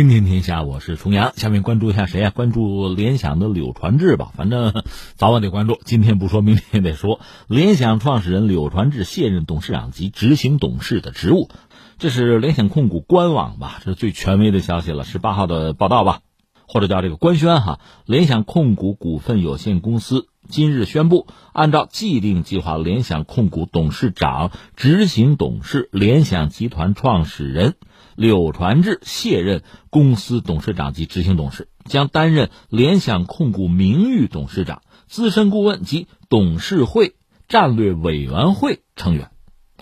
今天天下，我是重阳。下面关注一下谁呀？关注联想的柳传志吧。反正早晚得关注，今天不说，明天也得说。联想创始人柳传志卸任董事长及执行董事的职务，这是联想控股官网吧？这是最权威的消息了，十八号的报道吧，或者叫这个官宣哈。联想控股股份有限公司今日宣布，按照既定计划，联想控股董事长、执行董事、联想集团创始人。柳传志卸任公司董事长及执行董事，将担任联想控股名誉董事长、资深顾问及董事会战略委员会成员。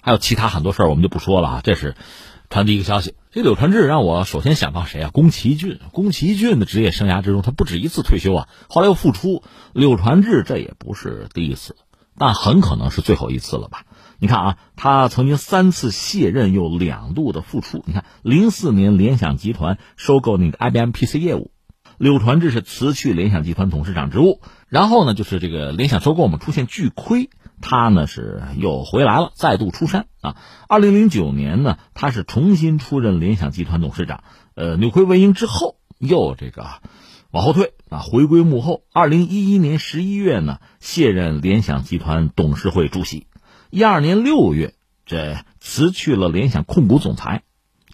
还有其他很多事儿，我们就不说了啊。这是传递一个消息。这柳传志让我首先想到谁啊？宫崎骏。宫崎骏的职业生涯之中，他不止一次退休啊，后来又复出。柳传志这也不是第一次，但很可能是最后一次了吧。你看啊，他曾经三次卸任，又两度的复出。你看，零四年联想集团收购那个 IBM PC 业务，柳传志是辞去联想集团董事长职务。然后呢，就是这个联想收购我们出现巨亏，他呢是又回来了，再度出山啊。二零零九年呢，他是重新出任联想集团董事长。呃，扭亏为盈之后，又这个往后退啊，回归幕后。二零一一年十一月呢，卸任联想集团董事会主席。一二年六月，这辞去了联想控股总裁，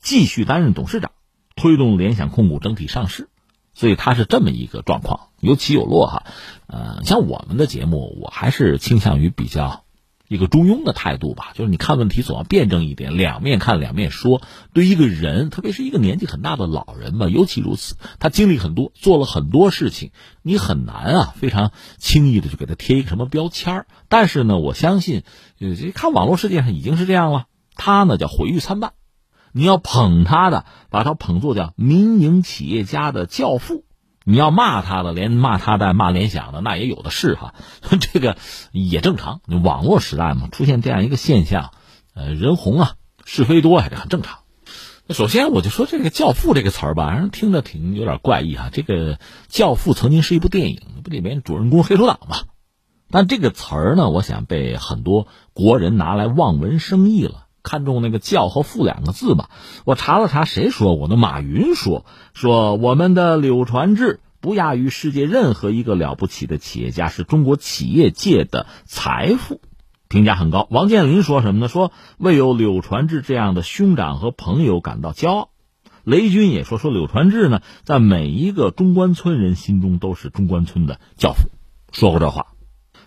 继续担任董事长，推动联想控股整体上市，所以他是这么一个状况，有起有落哈。呃，像我们的节目，我还是倾向于比较。一个中庸的态度吧，就是你看问题总要辩证一点，两面看，两面说。对一个人，特别是一个年纪很大的老人嘛，尤其如此，他经历很多，做了很多事情，你很难啊，非常轻易的就给他贴一个什么标签但是呢，我相信，呃，看网络世界上已经是这样了，他呢叫毁誉参半。你要捧他的，把他捧作叫民营企业家的教父。你要骂他的，连骂他的、骂联想的，那也有的是哈，这个也正常。网络时代嘛，出现这样一个现象，呃，人红啊，是非多，这很正常。首先我就说这个“教父”这个词儿吧，让人听着挺有点怪异哈。这个“教父”曾经是一部电影，不里面主人公黑手党嘛。但这个词儿呢，我想被很多国人拿来望文生义了。看中那个“教”和“父”两个字吧，我查了查，谁说我的？马云说，说我们的柳传志不亚于世界任何一个了不起的企业家，是中国企业界的财富，评价很高。王健林说什么呢？说为有柳传志这样的兄长和朋友感到骄傲。雷军也说，说柳传志呢，在每一个中关村人心中都是中关村的教父，说过这话。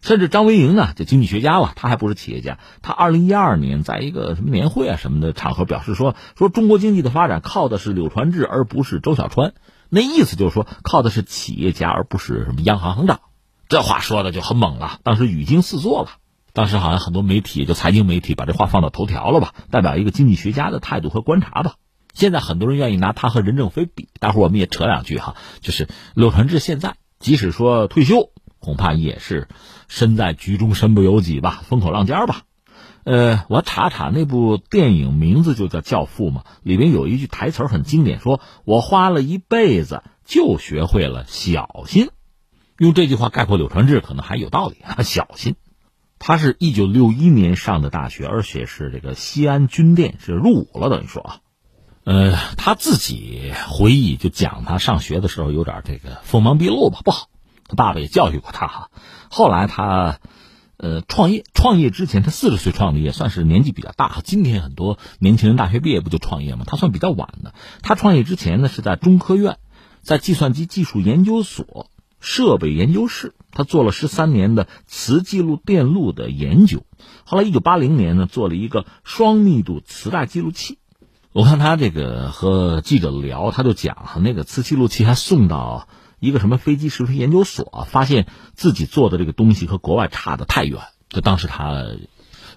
甚至张维迎呢，这经济学家了，他还不是企业家。他二零一二年在一个什么年会啊什么的场合表示说，说中国经济的发展靠的是柳传志，而不是周小川。那意思就是说，靠的是企业家，而不是什么央行行长。这话说的就很猛了，当时语惊四座了。当时好像很多媒体，就财经媒体，把这话放到头条了吧，代表一个经济学家的态度和观察吧。现在很多人愿意拿他和任正非比，待会儿我们也扯两句哈。就是柳传志现在即使说退休。恐怕也是身在局中身不由己吧，风口浪尖吧。呃，我查查那部电影名字就叫《教父》嘛，里面有一句台词很经典，说我花了一辈子就学会了小心。用这句话概括柳传志可能还有道理啊，小心。他是一九六一年上的大学，而且是这个西安军电是入伍了，等于说啊，呃，他自己回忆就讲他上学的时候有点这个锋芒毕露吧，不好。他爸爸也教育过他哈，后来他，呃，创业。创业之前，他四十岁创的业，算是年纪比较大。今天很多年轻人大学毕业不就创业吗？他算比较晚的。他创业之前呢，是在中科院，在计算机技术研究所设备研究室，他做了十三年的磁记录电路的研究。后来一九八零年呢，做了一个双密度磁带记录器。我看他这个和记者聊，他就讲那个磁记录器还送到。一个什么飞机试飞研究所，发现自己做的这个东西和国外差的太远，就当时他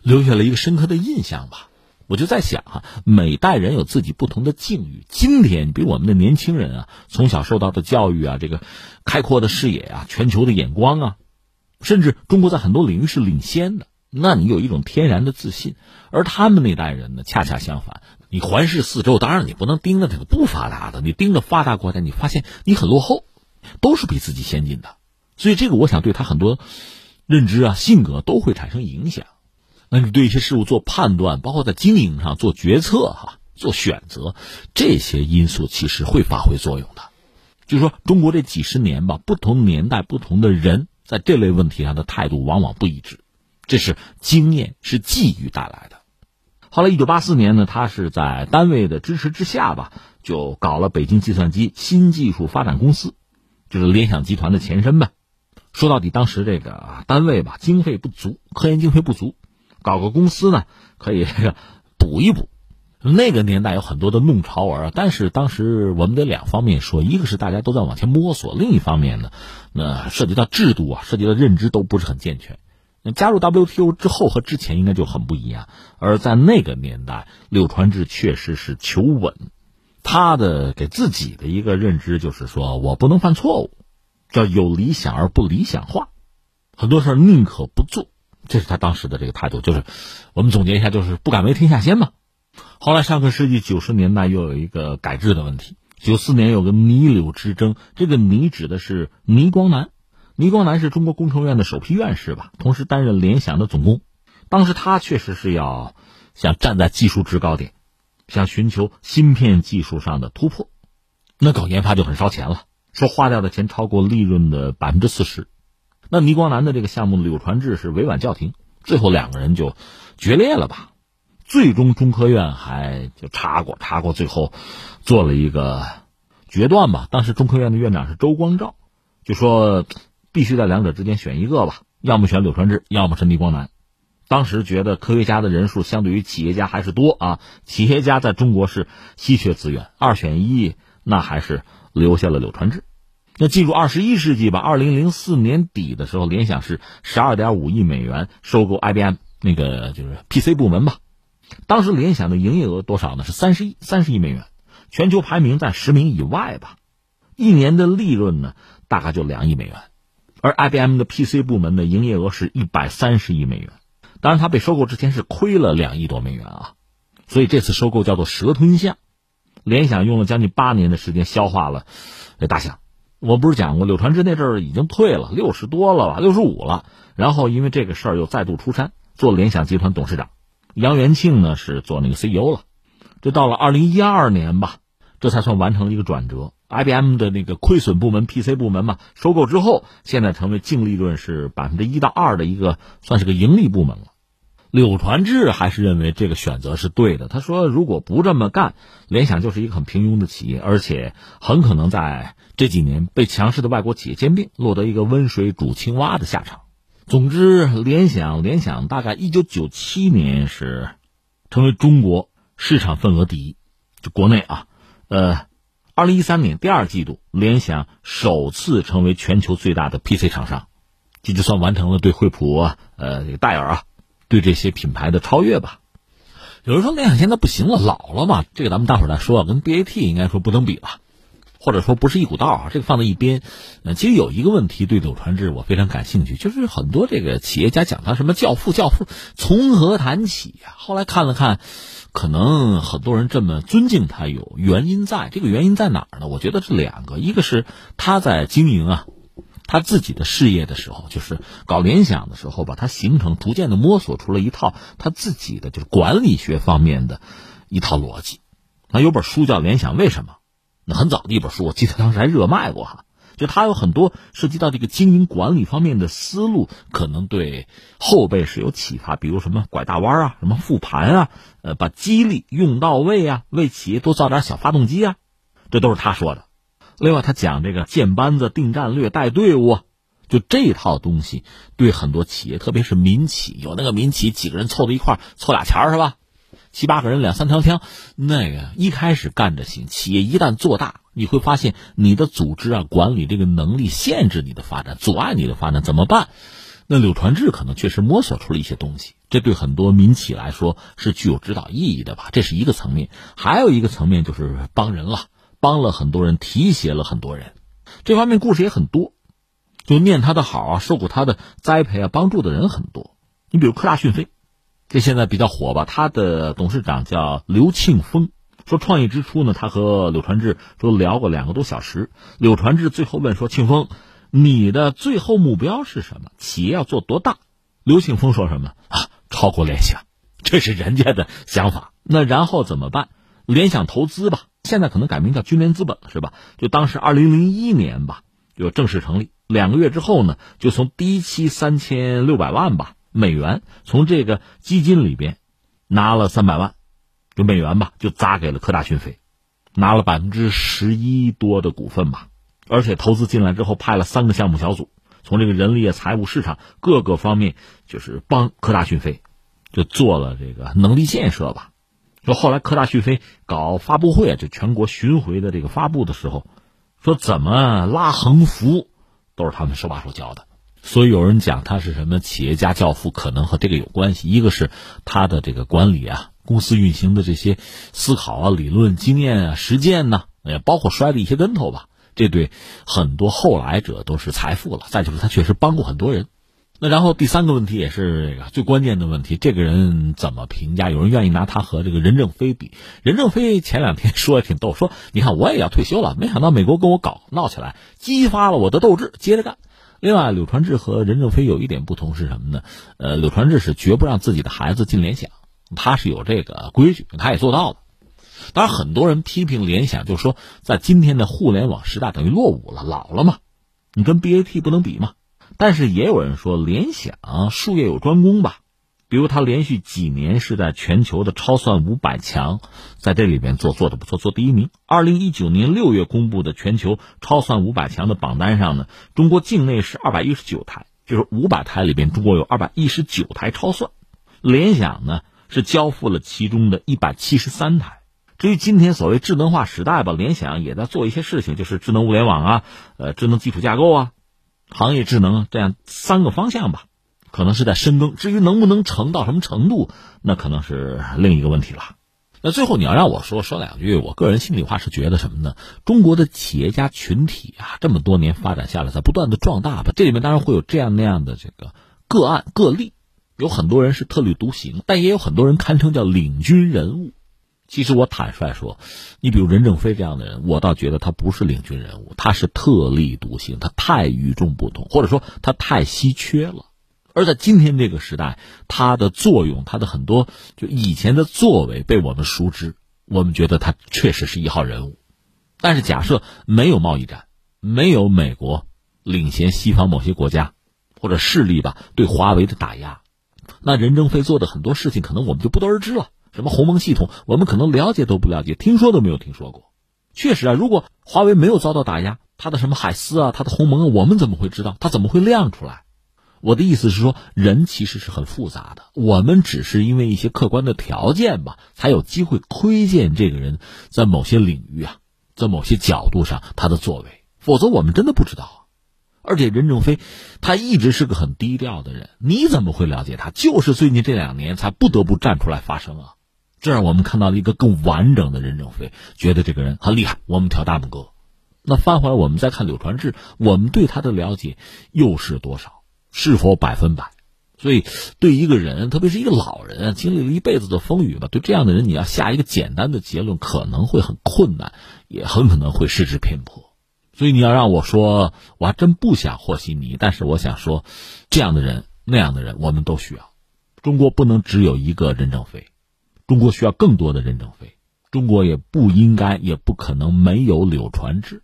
留下了一个深刻的印象吧。我就在想哈，每代人有自己不同的境遇。今天，比我们的年轻人啊，从小受到的教育啊，这个开阔的视野啊，全球的眼光啊，甚至中国在很多领域是领先的，那你有一种天然的自信。而他们那代人呢，恰恰相反。你环视四周，当然你不能盯着这个不发达的，你盯着发达国家，你发现你很落后。都是比自己先进的，所以这个我想对他很多认知啊、性格都会产生影响。那你对一些事物做判断，包括在经营上做决策，哈，做选择，这些因素其实会发挥作用的。就是说，中国这几十年吧，不同年代、不同的人在这类问题上的态度往往不一致，这是经验、是际遇带来的。后来，一九八四年呢，他是在单位的支持之下吧，就搞了北京计算机新技术发展公司，就是联想集团的前身呗。说到底，当时这个单位吧，经费不足，科研经费不足，搞个公司呢，可以 补一补。那个年代有很多的弄潮儿，但是当时我们得两方面说，一个是大家都在往前摸索，另一方面呢，那涉及到制度啊，涉及到认知都不是很健全。那加入 WTO 之后和之前应该就很不一样。而在那个年代，柳传志确实是求稳，他的给自己的一个认知就是说我不能犯错误，叫有理想而不理想化，很多事儿宁可不做，这是他当时的这个态度。就是我们总结一下，就是不敢为天下先嘛。后来，上个世纪九十年代又有一个改制的问题。九四年有个泥柳之争，这个泥指的是倪光南。倪光南是中国工程院的首批院士吧，同时担任联想的总工。当时他确实是要想站在技术制高点，想寻求芯片技术上的突破。那搞研发就很烧钱了，说花掉的钱超过利润的百分之四十。那倪光南的这个项目，柳传志是委婉叫停，最后两个人就决裂了吧。最终，中科院还就查过查过，最后做了一个决断吧。当时中科院的院长是周光召，就说必须在两者之间选一个吧，要么选柳传志，要么是倪光南。当时觉得科学家的人数相对于企业家还是多啊，企业家在中国是稀缺资源，二选一，那还是留下了柳传志。那进入二十一世纪吧，二零零四年底的时候，联想是十二点五亿美元收购 IBM 那个就是 PC 部门吧。当时联想的营业额多少呢？是三十亿，三十亿美元，全球排名在十名以外吧。一年的利润呢，大概就两亿美元。而 IBM 的 PC 部门的营业额是一百三十亿美元。当然，它被收购之前是亏了两亿多美元啊。所以这次收购叫做蛇吞象。联想用了将近八年的时间消化了这大象。我不是讲过，柳传志那阵儿已经退了，六十多了吧，六十五了。然后因为这个事儿又再度出山，做联想集团董事长。杨元庆呢是做那个 CEO 了，这到了二零一二年吧，这才算完成了一个转折。IBM 的那个亏损部门 PC 部门嘛，收购之后，现在成为净利润是百分之一到二的一个，算是个盈利部门了。柳传志还是认为这个选择是对的。他说，如果不这么干，联想就是一个很平庸的企业，而且很可能在这几年被强势的外国企业兼并，落得一个温水煮青蛙的下场。总之，联想联想大概一九九七年是成为中国市场份额第一，就国内啊，呃，二零一三年第二季度，联想首次成为全球最大的 PC 厂商，这就算完成了对惠普、呃这个戴尔啊，对这些品牌的超越吧。有人说联想现在不行了，老了嘛，这个咱们大伙儿再说，跟 BAT 应该说不能比吧。或者说不是一股道啊，这个放在一边。呃，其实有一个问题对柳传志我非常感兴趣，就是很多这个企业家讲他什么教父教父，从何谈起呀？后来看了看，可能很多人这么尊敬他有原因在，这个原因在哪儿呢？我觉得是两个，一个是他在经营啊他自己的事业的时候，就是搞联想的时候吧，他形成逐渐的摸索出了一套他自己的就是管理学方面的一套逻辑。那有本书叫《联想为什么》。那很早的一本书，我记得当时还热卖过哈。就他有很多涉及到这个经营管理方面的思路，可能对后辈是有启发。比如什么拐大弯啊，什么复盘啊，呃，把激励用到位啊，为企业多造点小发动机啊，这都是他说的。另外，他讲这个建班子、定战略、带队伍，就这套东西，对很多企业，特别是民企，有那个民企几个人凑到一块凑俩钱是吧？七八个人两三条枪，那个一开始干着行，企业一旦做大，你会发现你的组织啊管理这个能力限制你的发展，阻碍你的发展，怎么办？那柳传志可能确实摸索出了一些东西，这对很多民企来说是具有指导意义的吧？这是一个层面，还有一个层面就是帮人了，帮了很多人，提携了很多人，这方面故事也很多，就念他的好啊，受过他的栽培啊，帮助的人很多。你比如科大讯飞。这现在比较火吧？他的董事长叫刘庆峰，说创业之初呢，他和柳传志都聊过两个多小时。柳传志最后问说：“庆峰，你的最后目标是什么？企业要做多大？”刘庆峰说什么啊？超过联想，这是人家的想法。那然后怎么办？联想投资吧，现在可能改名叫君联资本了，是吧？就当时二零零一年吧，就正式成立。两个月之后呢，就从第一期三千六百万吧美元，从这个基金里边拿了三百万，就美元吧，就砸给了科大讯飞，拿了百分之十一多的股份吧。而且投资进来之后，派了三个项目小组，从这个人力、财务、市场各个方面，就是帮科大讯飞，就做了这个能力建设吧。说后来科大讯飞搞发布会，就全国巡回的这个发布的时候，说怎么拉横幅。都是他们手把手教的，所以有人讲他是什么企业家教父，可能和这个有关系。一个是他的这个管理啊，公司运行的这些思考啊、理论经验啊、实践呢，也包括摔了一些跟头吧，这对很多后来者都是财富了。再就是他确实帮过很多人。那然后第三个问题也是这个最关键的问题，这个人怎么评价？有人愿意拿他和这个任正非比。任正非前两天 说的挺逗，说你看我也要退休了，没想到美国跟我搞闹起来，激发了我的斗志，接着干。另外，柳传志和任正非有一点不同是什么呢？呃，柳传志是绝不让自己的孩子进联想，他是有这个规矩，他也做到了。当然，很多人批评联想，就说在今天的互联网时代等于落伍了，老了嘛，你跟 BAT 不能比嘛。但是也有人说，联想术业有专攻吧，比如他连续几年是在全球的超算五百强，在这里边做做的不错，做第一名。二零一九年六月公布的全球超算五百强的榜单上呢，中国境内是二百一十九台，就是五百台里边，中国有二百一十九台超算，联想呢是交付了其中的一百七十三台。至于今天所谓智能化时代吧，联想也在做一些事情，就是智能物联网啊，呃，智能基础架构啊。行业智能这样三个方向吧，可能是在深耕。至于能不能成到什么程度，那可能是另一个问题了。那最后你要让我说说两句，我个人心里话是觉得什么呢？中国的企业家群体啊，这么多年发展下来，在不断的壮大吧。这里面当然会有这样那样的这个个案个例，有很多人是特立独行，但也有很多人堪称叫领军人物。其实我坦率说，你比如任正非这样的人，我倒觉得他不是领军人物，他是特立独行，他太与众不同，或者说他太稀缺了。而在今天这个时代，他的作用，他的很多就以前的作为被我们熟知，我们觉得他确实是一号人物。但是假设没有贸易战，没有美国领衔西方某些国家或者势力吧对华为的打压，那任正非做的很多事情，可能我们就不得而知了。什么鸿蒙系统，我们可能了解都不了解，听说都没有听说过。确实啊，如果华为没有遭到打压，它的什么海思啊，它的鸿蒙啊，我们怎么会知道？它怎么会亮出来？我的意思是说，人其实是很复杂的，我们只是因为一些客观的条件吧，才有机会窥见这个人在某些领域啊，在某些角度上他的作为，否则我们真的不知道。而且任正非，他一直是个很低调的人，你怎么会了解他？就是最近这两年才不得不站出来发声啊。这让我们看到了一个更完整的任正非，觉得这个人很厉害，我们挑大拇哥。那翻回来，我们再看柳传志，我们对他的了解又是多少？是否百分百？所以，对一个人，特别是一个老人，经历了一辈子的风雨吧，对这样的人，你要下一个简单的结论，可能会很困难，也很可能会失之偏颇。所以，你要让我说，我还真不想和稀泥。但是，我想说，这样的人，那样的人，我们都需要。中国不能只有一个任正非。中国需要更多的任正非，中国也不应该也不可能没有柳传志，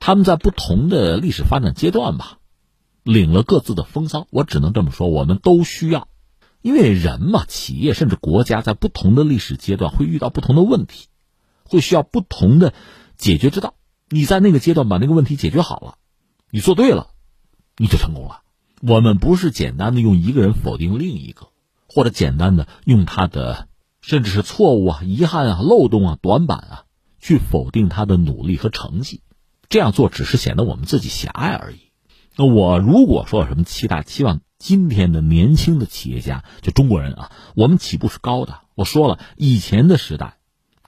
他们在不同的历史发展阶段吧，领了各自的风骚。我只能这么说，我们都需要，因为人嘛，企业甚至国家在不同的历史阶段会遇到不同的问题，会需要不同的解决之道。你在那个阶段把那个问题解决好了，你做对了，你就成功了。我们不是简单的用一个人否定另一个，或者简单的用他的。甚至是错误啊、遗憾啊、漏洞啊、短板啊，去否定他的努力和成绩，这样做只是显得我们自己狭隘而已。那我如果说有什么期待，期望今天的年轻的企业家，就中国人啊，我们起步是高的。我说了，以前的时代，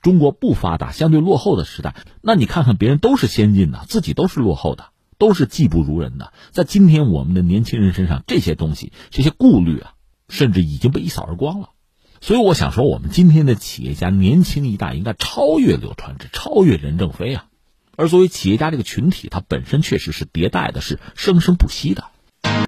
中国不发达、相对落后的时代，那你看看别人都是先进的，自己都是落后的，都是技不如人的。在今天我们的年轻人身上，这些东西、这些顾虑啊，甚至已经被一扫而光了。所以我想说，我们今天的企业家年轻一代应该超越柳传志，超越任正非啊。而作为企业家这个群体，它本身确实是迭代的，是生生不息的。